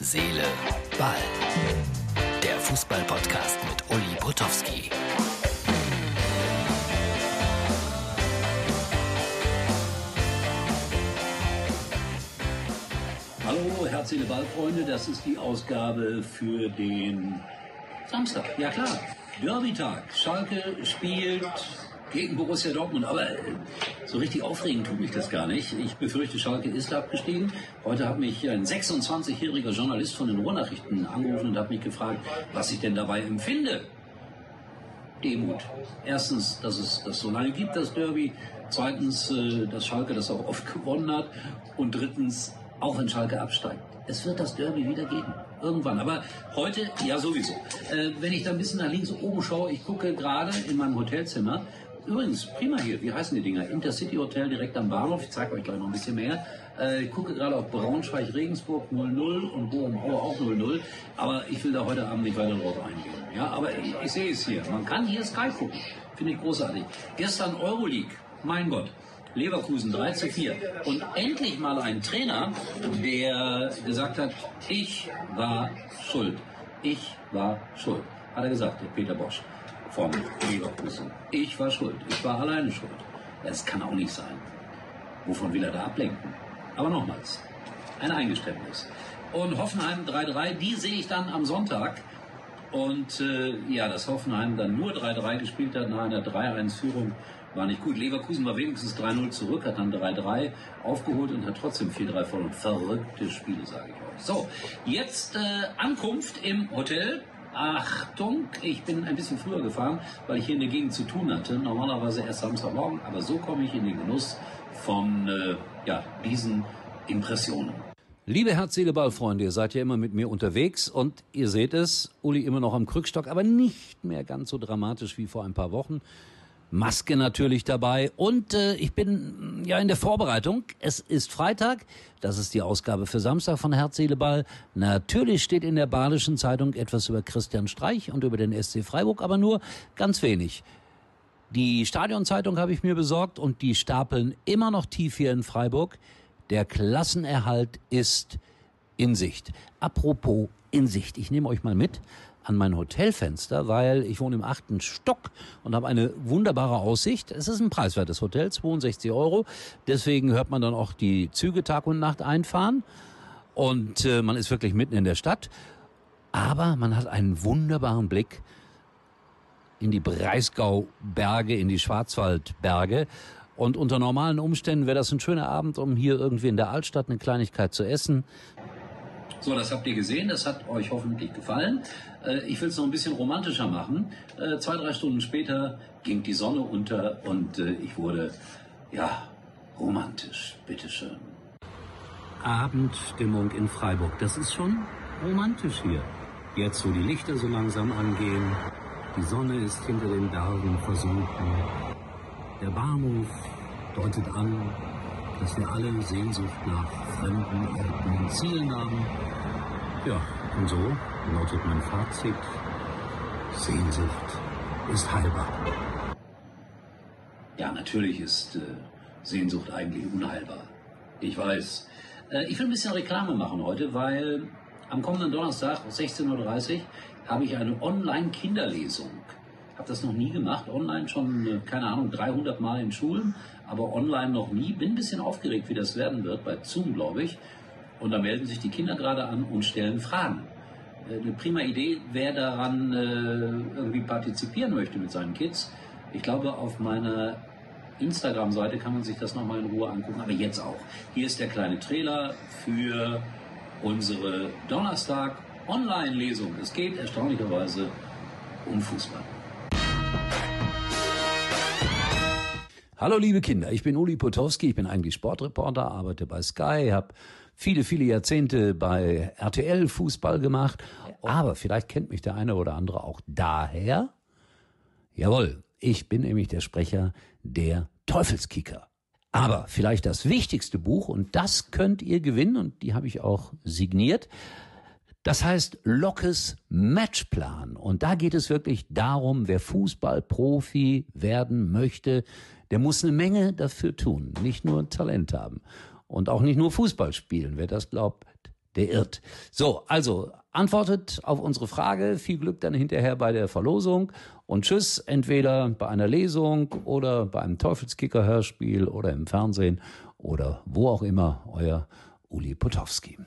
Seele, Ball. Der Fußball-Podcast mit Uli Potowski. Hallo, Herz, Seele, Ball, Freunde. Das ist die Ausgabe für den Samstag. Ja klar, Derby-Tag. Schalke spielt gegen Borussia Dortmund. Aber äh, so richtig aufregend tut mich das gar nicht. Ich befürchte, Schalke ist abgestiegen. Heute hat mich ein 26-jähriger Journalist von den Ruhrnachrichten angerufen und hat mich gefragt, was ich denn dabei empfinde. Demut. Erstens, dass es das so lange gibt, das Derby. Zweitens, äh, dass Schalke das auch oft gewonnen hat. Und drittens, auch wenn Schalke absteigt. Es wird das Derby wieder geben. Irgendwann. Aber heute, ja sowieso. Äh, wenn ich da ein bisschen nach links oben schaue, ich gucke gerade in meinem Hotelzimmer Übrigens, prima hier. Wie heißen die Dinger? Intercity Hotel direkt am Bahnhof. Ich zeige euch gleich noch ein bisschen mehr. Äh, ich gucke gerade auf Braunschweig, Regensburg 0-0 und Bochum Aue auch 0-0. Aber ich will da heute Abend nicht weiter drauf eingehen. Ja, aber ich, ich sehe es hier. Man kann hier Sky gucken. Finde ich großartig. Gestern Euroleague. Mein Gott. Leverkusen 3 zu 4. Und endlich mal ein Trainer, der gesagt hat, ich war schuld. Ich war schuld. Hat er gesagt, der Peter Bosch von Leverkusen. Ich war schuld. Ich war alleine schuld. Das kann auch nicht sein. Wovon will er da ablenken? Aber nochmals, ein Eingeständnis. Und Hoffenheim 3-3, die sehe ich dann am Sonntag. Und äh, ja, dass Hoffenheim dann nur 3-3 gespielt hat nach einer 3-1-Führung, war nicht gut. Leverkusen war wenigstens 3-0 zurück, hat dann 3-3 aufgeholt und hat trotzdem 4-3 verloren. Verrückte Spiele, sage ich euch. So, jetzt äh, Ankunft im Hotel. Achtung, ich bin ein bisschen früher gefahren, weil ich hier in der Gegend zu tun hatte. Normalerweise erst Samstagmorgen, aber so komme ich in den Genuss von äh, ja, diesen Impressionen. Liebe Herz, Seele, Ball, Freunde, ihr seid ja immer mit mir unterwegs und ihr seht es, Uli immer noch am Krückstock, aber nicht mehr ganz so dramatisch wie vor ein paar Wochen. Maske natürlich dabei und äh, ich bin ja in der Vorbereitung. Es ist Freitag, das ist die Ausgabe für Samstag von Herz, Seele. Natürlich steht in der Badischen Zeitung etwas über Christian Streich und über den SC Freiburg, aber nur ganz wenig. Die Stadionzeitung habe ich mir besorgt und die stapeln immer noch tief hier in Freiburg. Der Klassenerhalt ist in Sicht. Apropos in Sicht, ich nehme euch mal mit an mein Hotelfenster, weil ich wohne im achten Stock und habe eine wunderbare Aussicht. Es ist ein preiswertes Hotel, 62 Euro. Deswegen hört man dann auch die Züge Tag und Nacht einfahren. Und äh, man ist wirklich mitten in der Stadt. Aber man hat einen wunderbaren Blick in die Breisgau-Berge, in die Schwarzwaldberge. Und unter normalen Umständen wäre das ein schöner Abend, um hier irgendwie in der Altstadt eine Kleinigkeit zu essen. So, das habt ihr gesehen, das hat euch hoffentlich gefallen. Äh, ich will es noch ein bisschen romantischer machen. Äh, zwei, drei Stunden später ging die Sonne unter und äh, ich wurde, ja, romantisch. Bitteschön. Abendstimmung in Freiburg, das ist schon romantisch hier. Jetzt, wo die Lichter so langsam angehen, die Sonne ist hinter den Bergen versunken. Der Bahnhof deutet an, dass wir alle Sehnsucht nach fremden Orten und Zielen haben. Ja, und so lautet mein Fazit. Sehnsucht ist heilbar. Ja, natürlich ist äh, Sehnsucht eigentlich unheilbar. Ich weiß. Äh, ich will ein bisschen Reklame machen heute, weil am kommenden Donnerstag um 16.30 Uhr habe ich eine Online-Kinderlesung habe das noch nie gemacht. Online schon, äh, keine Ahnung, 300 Mal in Schulen, aber online noch nie. Bin ein bisschen aufgeregt, wie das werden wird, bei Zoom, glaube ich. Und da melden sich die Kinder gerade an und stellen Fragen. Äh, eine prima Idee, wer daran äh, irgendwie partizipieren möchte mit seinen Kids. Ich glaube, auf meiner Instagram-Seite kann man sich das nochmal in Ruhe angucken, aber jetzt auch. Hier ist der kleine Trailer für unsere Donnerstag-Online-Lesung. Es geht erstaunlicherweise um Fußball. Hallo liebe Kinder, ich bin Uli Potowski, ich bin eigentlich Sportreporter, arbeite bei Sky, habe viele, viele Jahrzehnte bei RTL Fußball gemacht, aber vielleicht kennt mich der eine oder andere auch daher. Jawohl, ich bin nämlich der Sprecher der Teufelskicker. Aber vielleicht das wichtigste Buch, und das könnt ihr gewinnen, und die habe ich auch signiert, das heißt Lockes Matchplan. Und da geht es wirklich darum, wer Fußballprofi werden möchte, der muss eine Menge dafür tun. Nicht nur Talent haben. Und auch nicht nur Fußball spielen. Wer das glaubt, der irrt. So, also antwortet auf unsere Frage. Viel Glück dann hinterher bei der Verlosung und tschüss, entweder bei einer Lesung oder bei einem Teufelskicker-Hörspiel oder im Fernsehen oder wo auch immer, euer Uli Potowski.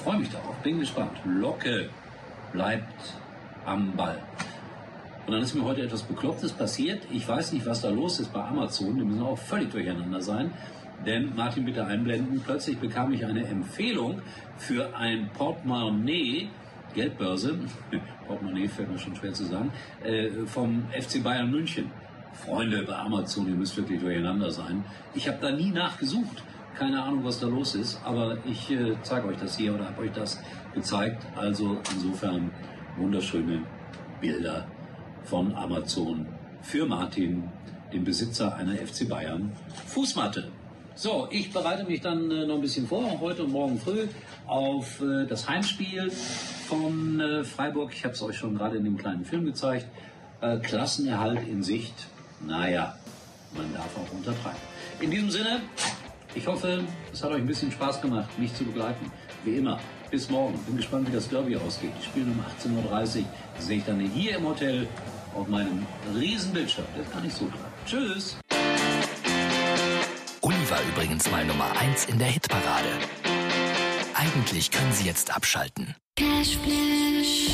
Freue mich darauf, bin gespannt. Locke bleibt am Ball. Und dann ist mir heute etwas Beklopptes passiert. Ich weiß nicht, was da los ist bei Amazon. Die müssen auch völlig durcheinander sein. Denn, Martin, bitte einblenden, plötzlich bekam ich eine Empfehlung für ein Portemonnaie, Geldbörse, Portemonnaie fällt mir schon schwer zu sagen, äh, vom FC Bayern München. Freunde bei Amazon, ihr müsst wirklich durcheinander sein. Ich habe da nie nachgesucht. Keine Ahnung, was da los ist, aber ich äh, zeige euch das hier oder habe euch das gezeigt. Also insofern wunderschöne Bilder von Amazon für Martin, den Besitzer einer FC Bayern Fußmatte. So, ich bereite mich dann äh, noch ein bisschen vor, heute und morgen früh, auf äh, das Heimspiel von äh, Freiburg. Ich habe es euch schon gerade in dem kleinen Film gezeigt. Äh, Klassenerhalt in Sicht. Naja, man darf auch untertreiben. In diesem Sinne, ich hoffe, es hat euch ein bisschen Spaß gemacht, mich zu begleiten. Wie immer, bis morgen. Bin gespannt, wie das Derby ausgeht. Die spielen um 18.30 Uhr. Sehe ich dann hier im Hotel auf meinem Riesenbildschirm. Der ist gar nicht so klein. Tschüss. Uli war übrigens mal Nummer 1 in der Hitparade. Eigentlich können Sie jetzt abschalten. Cashflash.